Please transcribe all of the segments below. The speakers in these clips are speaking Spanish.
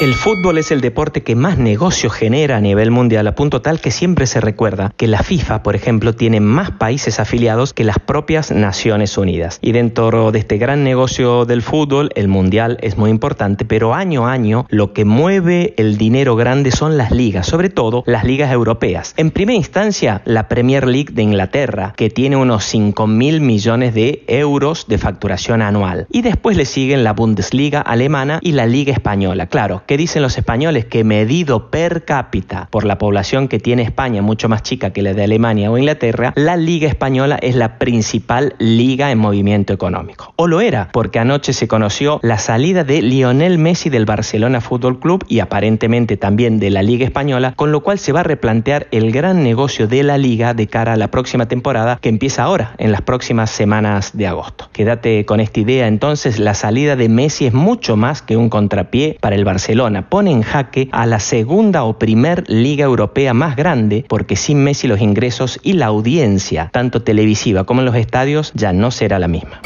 El fútbol es el deporte que más negocio genera a nivel mundial, a punto tal que siempre se recuerda que la FIFA, por ejemplo, tiene más países afiliados que las propias Naciones Unidas. Y dentro de este gran negocio del fútbol, el mundial es muy importante, pero año a año lo que mueve el dinero grande son las ligas, sobre todo las ligas europeas. En primera instancia, la Premier League de Inglaterra, que tiene unos 5 mil millones de euros de facturación anual. Y después le siguen la Bundesliga alemana y la Liga Española. Claro, ¿Qué dicen los españoles? Que medido per cápita por la población que tiene España, mucho más chica que la de Alemania o Inglaterra, la Liga Española es la principal liga en movimiento económico. O lo era, porque anoche se conoció la salida de Lionel Messi del Barcelona Fútbol Club y aparentemente también de la Liga Española, con lo cual se va a replantear el gran negocio de la liga de cara a la próxima temporada que empieza ahora, en las próximas semanas de agosto. Quédate con esta idea entonces, la salida de Messi es mucho más que un contrapié para el Barcelona pone en jaque a la segunda o primer liga europea más grande porque sin Messi los ingresos y la audiencia, tanto televisiva como en los estadios, ya no será la misma.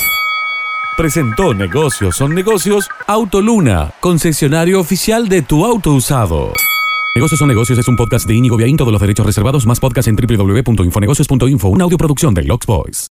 Presentó Negocios son negocios Autoluna, concesionario oficial de tu auto usado. Negocios son negocios es un podcast de Inigo Viaín, todos los derechos reservados, más podcast en www.infonegocios.info, una audioproducción de Lux Boys.